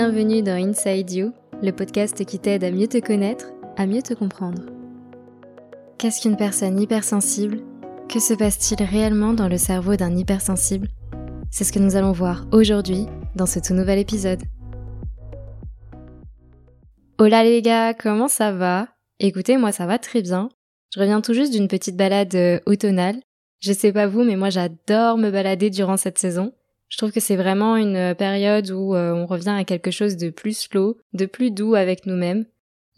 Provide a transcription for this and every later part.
Bienvenue dans Inside You, le podcast qui t'aide à mieux te connaître, à mieux te comprendre. Qu'est-ce qu'une personne hypersensible? Que se passe-t-il réellement dans le cerveau d'un hypersensible? C'est ce que nous allons voir aujourd'hui dans ce tout nouvel épisode. Hola les gars, comment ça va? Écoutez, moi ça va très bien. Je reviens tout juste d'une petite balade euh, automnale. Je sais pas vous, mais moi j'adore me balader durant cette saison. Je trouve que c'est vraiment une période où euh, on revient à quelque chose de plus slow, de plus doux avec nous-mêmes.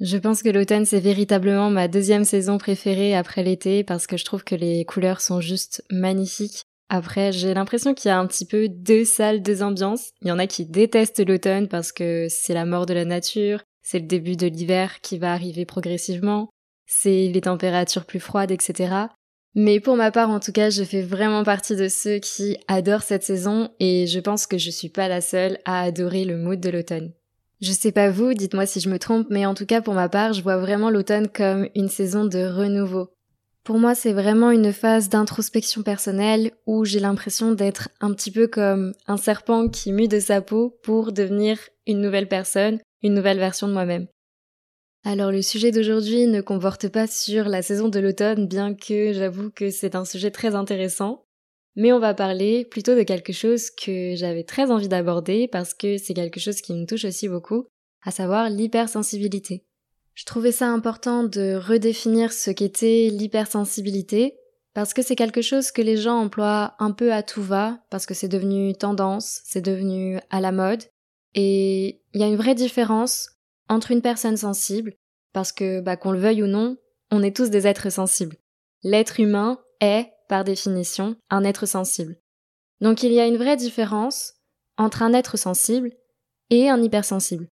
Je pense que l'automne c'est véritablement ma deuxième saison préférée après l'été parce que je trouve que les couleurs sont juste magnifiques. Après, j'ai l'impression qu'il y a un petit peu deux salles, deux ambiances. Il y en a qui détestent l'automne parce que c'est la mort de la nature, c'est le début de l'hiver qui va arriver progressivement, c'est les températures plus froides, etc. Mais pour ma part, en tout cas, je fais vraiment partie de ceux qui adorent cette saison et je pense que je suis pas la seule à adorer le mood de l'automne. Je sais pas vous, dites-moi si je me trompe, mais en tout cas pour ma part, je vois vraiment l'automne comme une saison de renouveau. Pour moi, c'est vraiment une phase d'introspection personnelle où j'ai l'impression d'être un petit peu comme un serpent qui mue de sa peau pour devenir une nouvelle personne, une nouvelle version de moi-même. Alors le sujet d'aujourd'hui ne comporte pas sur la saison de l'automne, bien que j'avoue que c'est un sujet très intéressant. Mais on va parler plutôt de quelque chose que j'avais très envie d'aborder parce que c'est quelque chose qui me touche aussi beaucoup, à savoir l'hypersensibilité. Je trouvais ça important de redéfinir ce qu'était l'hypersensibilité parce que c'est quelque chose que les gens emploient un peu à tout va, parce que c'est devenu tendance, c'est devenu à la mode, et il y a une vraie différence entre une personne sensible, parce que, bah, qu'on le veuille ou non, on est tous des êtres sensibles. L'être humain est, par définition, un être sensible. Donc il y a une vraie différence entre un être sensible et un hypersensible.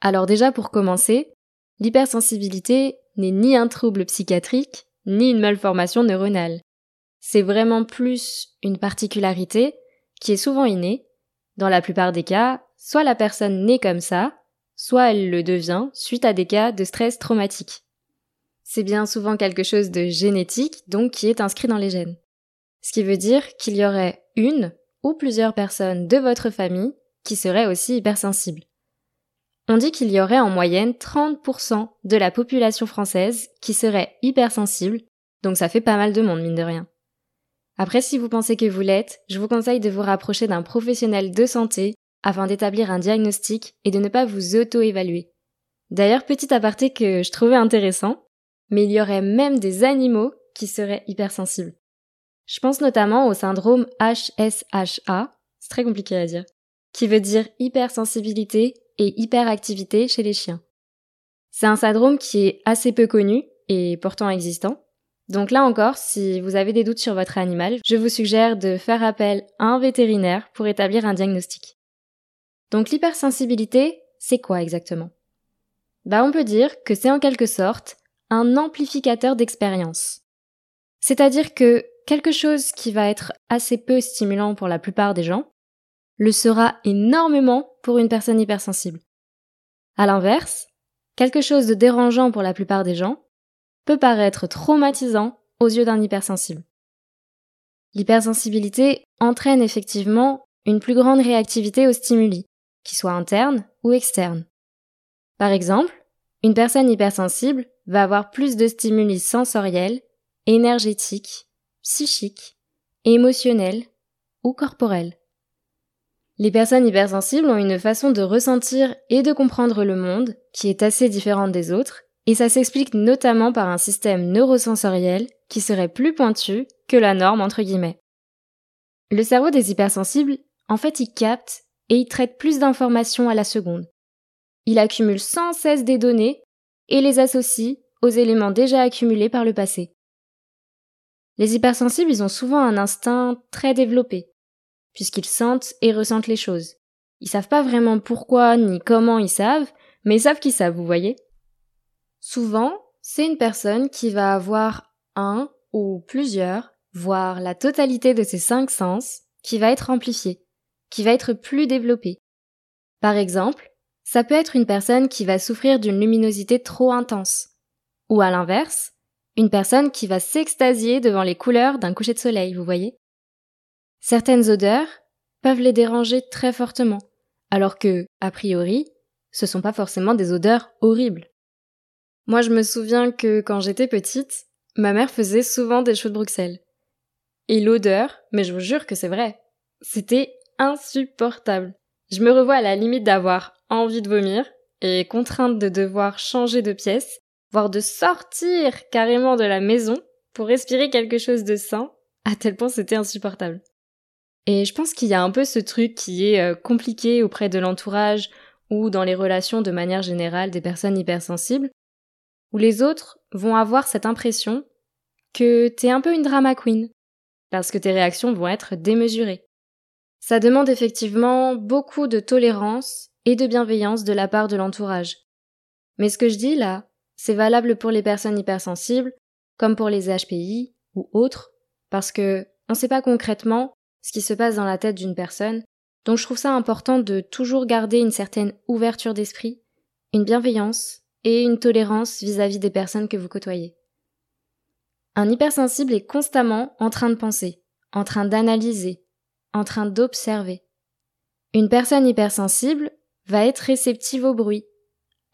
Alors déjà pour commencer, l'hypersensibilité n'est ni un trouble psychiatrique, ni une malformation neuronale. C'est vraiment plus une particularité qui est souvent innée. Dans la plupart des cas, soit la personne naît comme ça, soit elle le devient suite à des cas de stress traumatique. C'est bien souvent quelque chose de génétique, donc qui est inscrit dans les gènes. Ce qui veut dire qu'il y aurait une ou plusieurs personnes de votre famille qui seraient aussi hypersensibles. On dit qu'il y aurait en moyenne 30% de la population française qui serait hypersensible, donc ça fait pas mal de monde mine de rien. Après, si vous pensez que vous l'êtes, je vous conseille de vous rapprocher d'un professionnel de santé afin d'établir un diagnostic et de ne pas vous auto-évaluer. D'ailleurs, petit aparté que je trouvais intéressant, mais il y aurait même des animaux qui seraient hypersensibles. Je pense notamment au syndrome HSHA, c'est très compliqué à dire, qui veut dire hypersensibilité et hyperactivité chez les chiens. C'est un syndrome qui est assez peu connu et pourtant existant. Donc là encore, si vous avez des doutes sur votre animal, je vous suggère de faire appel à un vétérinaire pour établir un diagnostic. Donc l'hypersensibilité, c'est quoi exactement? Bah on peut dire que c'est en quelque sorte un amplificateur d'expérience. C'est-à-dire que quelque chose qui va être assez peu stimulant pour la plupart des gens le sera énormément pour une personne hypersensible. À l'inverse, quelque chose de dérangeant pour la plupart des gens peut paraître traumatisant aux yeux d'un hypersensible. L'hypersensibilité entraîne effectivement une plus grande réactivité aux stimuli, qu'ils soient internes ou externes. Par exemple, une personne hypersensible va avoir plus de stimuli sensoriels, énergétiques, psychiques, émotionnels ou corporels. Les personnes hypersensibles ont une façon de ressentir et de comprendre le monde qui est assez différente des autres, et ça s'explique notamment par un système neurosensoriel qui serait plus pointu que la norme entre guillemets. Le cerveau des hypersensibles, en fait, il capte et il traite plus d'informations à la seconde. Il accumule sans cesse des données et les associe aux éléments déjà accumulés par le passé. Les hypersensibles, ils ont souvent un instinct très développé, puisqu'ils sentent et ressentent les choses. Ils savent pas vraiment pourquoi ni comment ils savent, mais ils savent qu'ils savent, vous voyez. Souvent, c'est une personne qui va avoir un ou plusieurs, voire la totalité de ses cinq sens, qui va être amplifiée qui va être plus développé. Par exemple, ça peut être une personne qui va souffrir d'une luminosité trop intense. Ou à l'inverse, une personne qui va s'extasier devant les couleurs d'un coucher de soleil, vous voyez? Certaines odeurs peuvent les déranger très fortement, alors que, a priori, ce sont pas forcément des odeurs horribles. Moi, je me souviens que quand j'étais petite, ma mère faisait souvent des choux de Bruxelles. Et l'odeur, mais je vous jure que c'est vrai, c'était insupportable. Je me revois à la limite d'avoir envie de vomir et contrainte de devoir changer de pièce, voire de sortir carrément de la maison pour respirer quelque chose de sain, à tel point c'était insupportable. Et je pense qu'il y a un peu ce truc qui est euh, compliqué auprès de l'entourage ou dans les relations de manière générale des personnes hypersensibles, où les autres vont avoir cette impression que t'es un peu une drama queen, parce que tes réactions vont être démesurées. Ça demande effectivement beaucoup de tolérance et de bienveillance de la part de l'entourage. Mais ce que je dis là, c'est valable pour les personnes hypersensibles, comme pour les HPI ou autres, parce que on sait pas concrètement ce qui se passe dans la tête d'une personne, donc je trouve ça important de toujours garder une certaine ouverture d'esprit, une bienveillance et une tolérance vis-à-vis des personnes que vous côtoyez. Un hypersensible est constamment en train de penser, en train d'analyser, en train d'observer. Une personne hypersensible va être réceptive au bruit,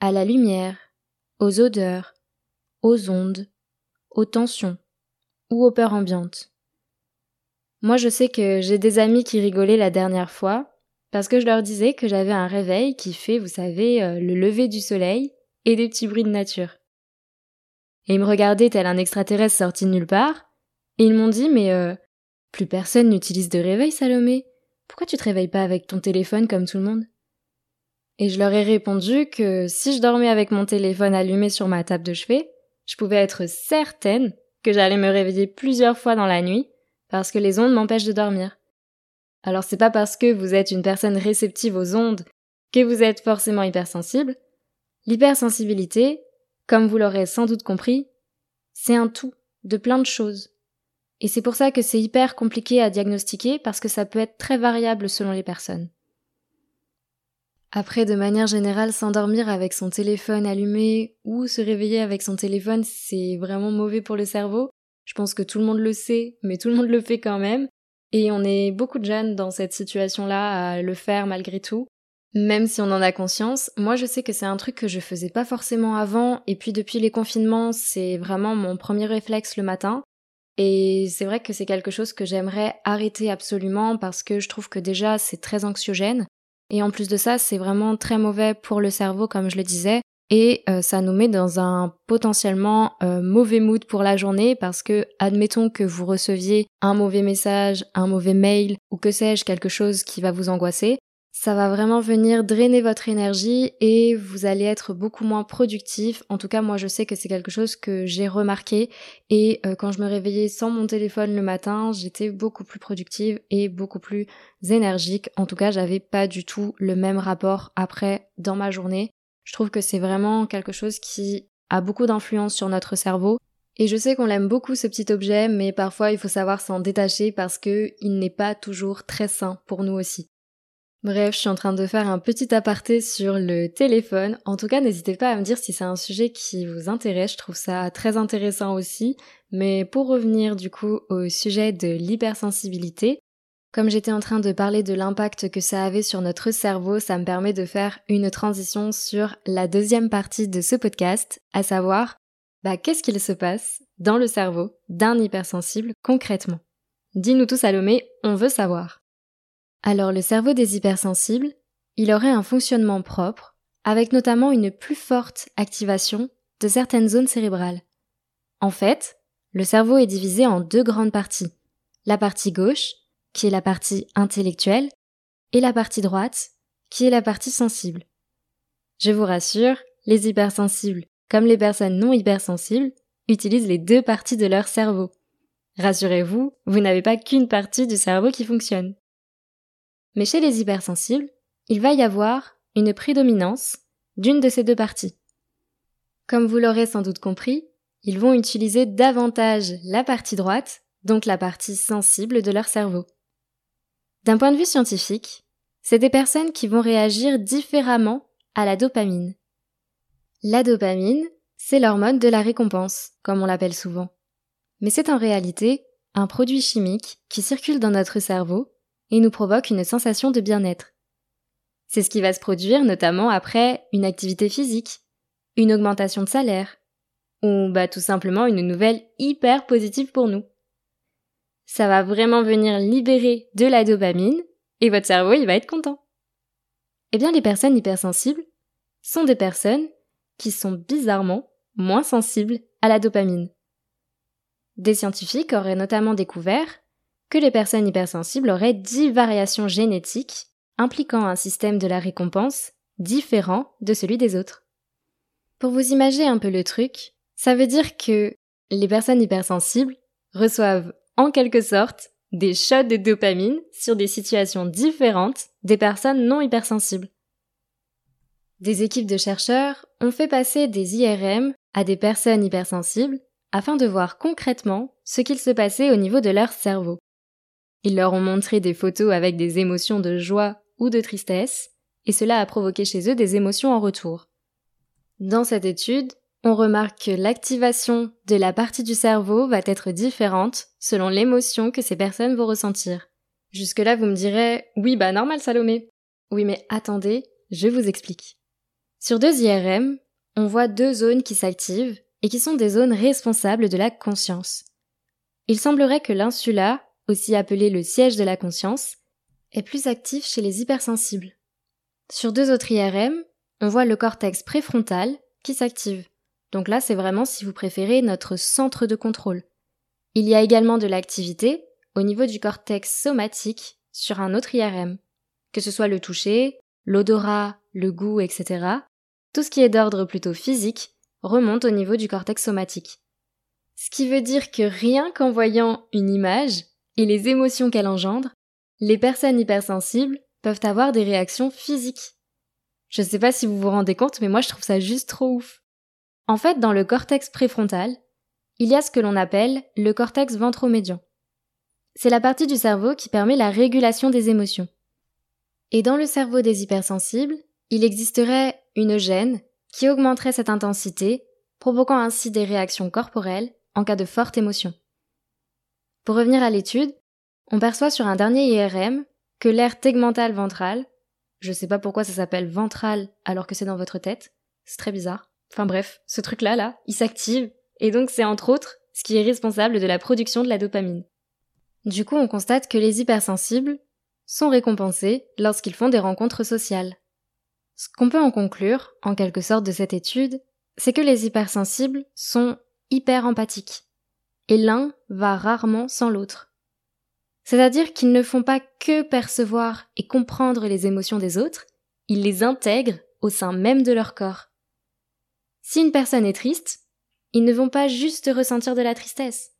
à la lumière, aux odeurs, aux ondes, aux tensions ou aux peurs ambiantes. Moi, je sais que j'ai des amis qui rigolaient la dernière fois parce que je leur disais que j'avais un réveil qui fait, vous savez, euh, le lever du soleil et des petits bruits de nature. Et ils me regardaient tel un extraterrestre sorti de nulle part, et ils m'ont dit mais euh, plus personne n'utilise de réveil, Salomé. Pourquoi tu te réveilles pas avec ton téléphone comme tout le monde? Et je leur ai répondu que si je dormais avec mon téléphone allumé sur ma table de chevet, je pouvais être certaine que j'allais me réveiller plusieurs fois dans la nuit parce que les ondes m'empêchent de dormir. Alors c'est pas parce que vous êtes une personne réceptive aux ondes que vous êtes forcément hypersensible. L'hypersensibilité, comme vous l'aurez sans doute compris, c'est un tout de plein de choses. Et c'est pour ça que c'est hyper compliqué à diagnostiquer parce que ça peut être très variable selon les personnes. Après, de manière générale, s'endormir avec son téléphone allumé ou se réveiller avec son téléphone, c'est vraiment mauvais pour le cerveau. Je pense que tout le monde le sait, mais tout le monde le fait quand même. Et on est beaucoup de jeunes dans cette situation-là à le faire malgré tout. Même si on en a conscience, moi je sais que c'est un truc que je faisais pas forcément avant, et puis depuis les confinements, c'est vraiment mon premier réflexe le matin. Et c'est vrai que c'est quelque chose que j'aimerais arrêter absolument parce que je trouve que déjà c'est très anxiogène. Et en plus de ça, c'est vraiment très mauvais pour le cerveau, comme je le disais. Et euh, ça nous met dans un potentiellement euh, mauvais mood pour la journée parce que, admettons que vous receviez un mauvais message, un mauvais mail ou que sais-je, quelque chose qui va vous angoisser, ça va vraiment venir drainer votre énergie et vous allez être beaucoup moins productif. En tout cas, moi, je sais que c'est quelque chose que j'ai remarqué et euh, quand je me réveillais sans mon téléphone le matin, j'étais beaucoup plus productive et beaucoup plus énergique. En tout cas, j'avais pas du tout le même rapport après dans ma journée. Je trouve que c'est vraiment quelque chose qui a beaucoup d'influence sur notre cerveau. Et je sais qu'on l'aime beaucoup ce petit objet, mais parfois il faut savoir s'en détacher parce que il n'est pas toujours très sain pour nous aussi. Bref, je suis en train de faire un petit aparté sur le téléphone. En tout cas, n'hésitez pas à me dire si c'est un sujet qui vous intéresse. Je trouve ça très intéressant aussi. Mais pour revenir du coup au sujet de l'hypersensibilité, comme j'étais en train de parler de l'impact que ça avait sur notre cerveau, ça me permet de faire une transition sur la deuxième partie de ce podcast, à savoir, bah, qu'est-ce qu'il se passe dans le cerveau d'un hypersensible concrètement? Dis-nous tout Salomé, on veut savoir. Alors le cerveau des hypersensibles, il aurait un fonctionnement propre, avec notamment une plus forte activation de certaines zones cérébrales. En fait, le cerveau est divisé en deux grandes parties. La partie gauche, qui est la partie intellectuelle, et la partie droite, qui est la partie sensible. Je vous rassure, les hypersensibles, comme les personnes non hypersensibles, utilisent les deux parties de leur cerveau. Rassurez-vous, vous n'avez pas qu'une partie du cerveau qui fonctionne. Mais chez les hypersensibles, il va y avoir une prédominance d'une de ces deux parties. Comme vous l'aurez sans doute compris, ils vont utiliser davantage la partie droite, donc la partie sensible de leur cerveau. D'un point de vue scientifique, c'est des personnes qui vont réagir différemment à la dopamine. La dopamine, c'est l'hormone de la récompense, comme on l'appelle souvent. Mais c'est en réalité un produit chimique qui circule dans notre cerveau et nous provoque une sensation de bien-être. C'est ce qui va se produire notamment après une activité physique, une augmentation de salaire, ou bah tout simplement une nouvelle hyper positive pour nous. Ça va vraiment venir libérer de la dopamine et votre cerveau il va être content. Eh bien les personnes hypersensibles sont des personnes qui sont bizarrement moins sensibles à la dopamine. Des scientifiques auraient notamment découvert que les personnes hypersensibles auraient dix variations génétiques impliquant un système de la récompense différent de celui des autres. Pour vous imaginer un peu le truc, ça veut dire que les personnes hypersensibles reçoivent en quelque sorte des shots de dopamine sur des situations différentes des personnes non hypersensibles. Des équipes de chercheurs ont fait passer des IRM à des personnes hypersensibles afin de voir concrètement ce qu'il se passait au niveau de leur cerveau. Ils leur ont montré des photos avec des émotions de joie ou de tristesse, et cela a provoqué chez eux des émotions en retour. Dans cette étude, on remarque que l'activation de la partie du cerveau va être différente selon l'émotion que ces personnes vont ressentir. Jusque-là, vous me direz, oui, bah normal Salomé. Oui, mais attendez, je vous explique. Sur deux IRM, on voit deux zones qui s'activent et qui sont des zones responsables de la conscience. Il semblerait que l'insula, aussi appelé le siège de la conscience, est plus actif chez les hypersensibles. Sur deux autres IRM, on voit le cortex préfrontal qui s'active. Donc là, c'est vraiment, si vous préférez, notre centre de contrôle. Il y a également de l'activité au niveau du cortex somatique sur un autre IRM. Que ce soit le toucher, l'odorat, le goût, etc. Tout ce qui est d'ordre plutôt physique remonte au niveau du cortex somatique. Ce qui veut dire que rien qu'en voyant une image et les émotions qu'elle engendre, les personnes hypersensibles peuvent avoir des réactions physiques. Je sais pas si vous vous rendez compte, mais moi je trouve ça juste trop ouf. En fait, dans le cortex préfrontal, il y a ce que l'on appelle le cortex ventromédian. C'est la partie du cerveau qui permet la régulation des émotions. Et dans le cerveau des hypersensibles, il existerait une gène qui augmenterait cette intensité, provoquant ainsi des réactions corporelles en cas de forte émotion. Pour revenir à l'étude, on perçoit sur un dernier IRM que l'air tegmental ventral, je sais pas pourquoi ça s'appelle ventral alors que c'est dans votre tête, c'est très bizarre, Enfin bref, ce truc-là, là, il s'active, et donc c'est entre autres ce qui est responsable de la production de la dopamine. Du coup, on constate que les hypersensibles sont récompensés lorsqu'ils font des rencontres sociales. Ce qu'on peut en conclure, en quelque sorte, de cette étude, c'est que les hypersensibles sont hyper empathiques. Et l'un va rarement sans l'autre. C'est-à-dire qu'ils ne font pas que percevoir et comprendre les émotions des autres, ils les intègrent au sein même de leur corps. Si une personne est triste, ils ne vont pas juste ressentir de la tristesse.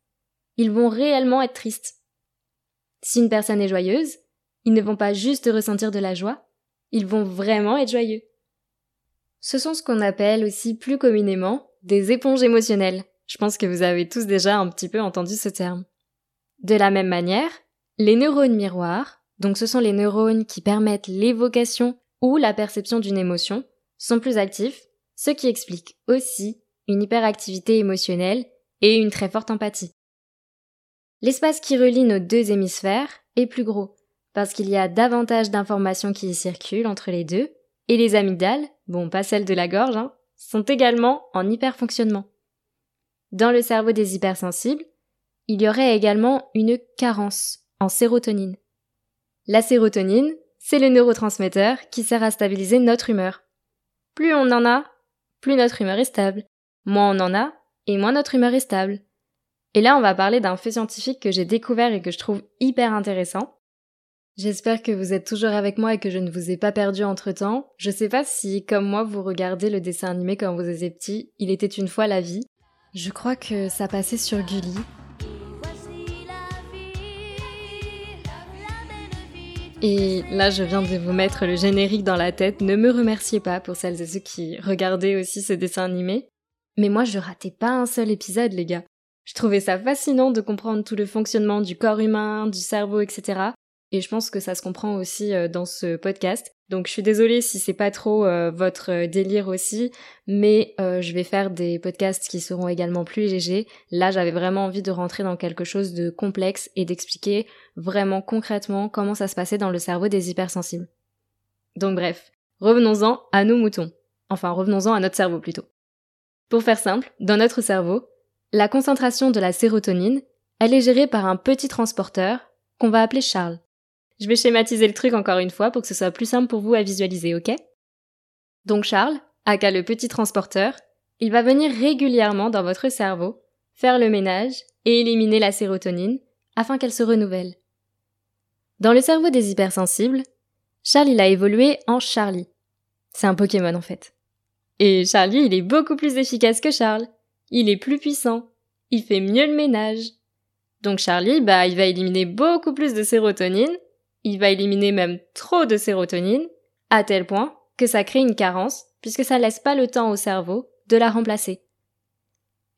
Ils vont réellement être tristes. Si une personne est joyeuse, ils ne vont pas juste ressentir de la joie, ils vont vraiment être joyeux. Ce sont ce qu'on appelle aussi plus communément des éponges émotionnelles. Je pense que vous avez tous déjà un petit peu entendu ce terme. De la même manière, les neurones miroirs, donc ce sont les neurones qui permettent l'évocation ou la perception d'une émotion, sont plus actifs ce qui explique aussi une hyperactivité émotionnelle et une très forte empathie. L'espace qui relie nos deux hémisphères est plus gros, parce qu'il y a davantage d'informations qui y circulent entre les deux, et les amygdales, bon pas celles de la gorge, hein, sont également en hyperfonctionnement. Dans le cerveau des hypersensibles, il y aurait également une carence en sérotonine. La sérotonine, c'est le neurotransmetteur qui sert à stabiliser notre humeur. Plus on en a, plus notre humeur est stable. Moins on en a, et moins notre humeur est stable. Et là, on va parler d'un fait scientifique que j'ai découvert et que je trouve hyper intéressant. J'espère que vous êtes toujours avec moi et que je ne vous ai pas perdu entre temps. Je sais pas si, comme moi, vous regardez le dessin animé quand vous étiez petit, Il était une fois la vie. Je crois que ça passait sur Gulli Et là, je viens de vous mettre le générique dans la tête. Ne me remerciez pas pour celles et ceux qui regardaient aussi ce dessin animé. Mais moi, je ratais pas un seul épisode, les gars. Je trouvais ça fascinant de comprendre tout le fonctionnement du corps humain, du cerveau, etc. Et je pense que ça se comprend aussi euh, dans ce podcast. Donc je suis désolée si c'est pas trop euh, votre euh, délire aussi, mais je vais faire des podcasts qui seront également plus légers. Là, j'avais vraiment envie de rentrer dans quelque chose de complexe et d'expliquer vraiment concrètement comment ça se passait dans le cerveau des hypersensibles. Donc bref, revenons-en à nos moutons. Enfin, revenons-en à notre cerveau plutôt. Pour faire simple, dans notre cerveau, la concentration de la sérotonine, elle est gérée par un petit transporteur qu'on va appeler Charles. Je vais schématiser le truc encore une fois pour que ce soit plus simple pour vous à visualiser, ok? Donc Charles, aka le petit transporteur, il va venir régulièrement dans votre cerveau, faire le ménage et éliminer la sérotonine afin qu'elle se renouvelle. Dans le cerveau des hypersensibles, Charles il a évolué en Charlie. C'est un Pokémon en fait. Et Charlie il est beaucoup plus efficace que Charles il est plus puissant, il fait mieux le ménage. Donc Charlie, bah, il va éliminer beaucoup plus de sérotonine, il va éliminer même trop de sérotonine, à tel point que ça crée une carence, puisque ça laisse pas le temps au cerveau de la remplacer.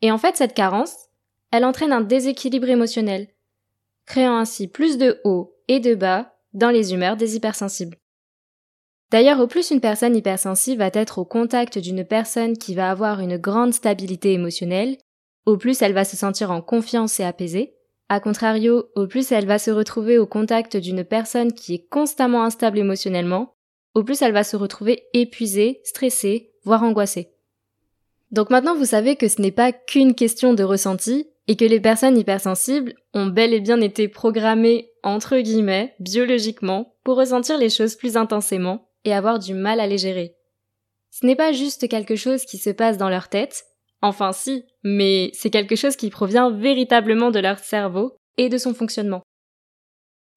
Et en fait, cette carence, elle entraîne un déséquilibre émotionnel, créant ainsi plus de hauts et de bas dans les humeurs des hypersensibles. D'ailleurs, au plus une personne hypersensible va être au contact d'une personne qui va avoir une grande stabilité émotionnelle, au plus elle va se sentir en confiance et apaisée. A contrario, au plus elle va se retrouver au contact d'une personne qui est constamment instable émotionnellement, au plus elle va se retrouver épuisée, stressée, voire angoissée. Donc maintenant vous savez que ce n'est pas qu'une question de ressenti et que les personnes hypersensibles ont bel et bien été programmées, entre guillemets, biologiquement, pour ressentir les choses plus intensément et avoir du mal à les gérer. Ce n'est pas juste quelque chose qui se passe dans leur tête, enfin si, mais c'est quelque chose qui provient véritablement de leur cerveau et de son fonctionnement.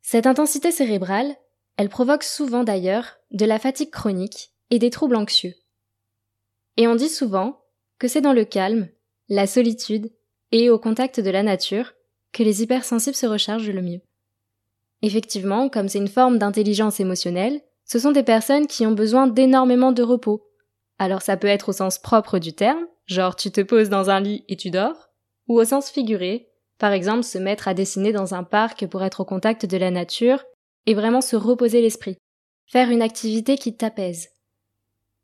Cette intensité cérébrale, elle provoque souvent d'ailleurs de la fatigue chronique et des troubles anxieux. Et on dit souvent que c'est dans le calme, la solitude et au contact de la nature que les hypersensibles se rechargent le mieux. Effectivement, comme c'est une forme d'intelligence émotionnelle, ce sont des personnes qui ont besoin d'énormément de repos. Alors ça peut être au sens propre du terme, genre tu te poses dans un lit et tu dors, ou au sens figuré, par exemple se mettre à dessiner dans un parc pour être au contact de la nature et vraiment se reposer l'esprit, faire une activité qui t'apaise.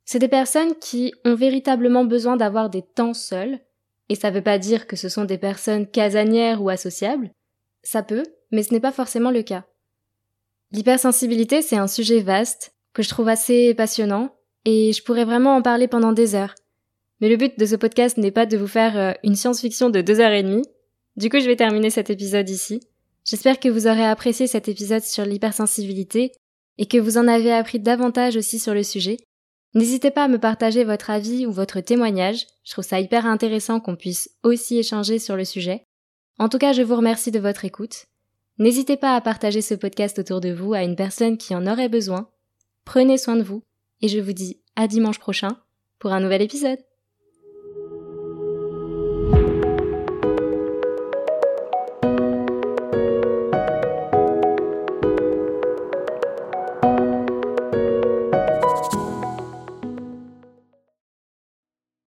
C'est des personnes qui ont véritablement besoin d'avoir des temps seuls, et ça veut pas dire que ce sont des personnes casanières ou associables, ça peut, mais ce n'est pas forcément le cas. L'hypersensibilité, c'est un sujet vaste, que je trouve assez passionnant, et je pourrais vraiment en parler pendant des heures. Mais le but de ce podcast n'est pas de vous faire euh, une science-fiction de deux heures et demie. Du coup, je vais terminer cet épisode ici. J'espère que vous aurez apprécié cet épisode sur l'hypersensibilité et que vous en avez appris davantage aussi sur le sujet. N'hésitez pas à me partager votre avis ou votre témoignage. Je trouve ça hyper intéressant qu'on puisse aussi échanger sur le sujet. En tout cas, je vous remercie de votre écoute. N'hésitez pas à partager ce podcast autour de vous à une personne qui en aurait besoin. Prenez soin de vous et je vous dis à dimanche prochain pour un nouvel épisode.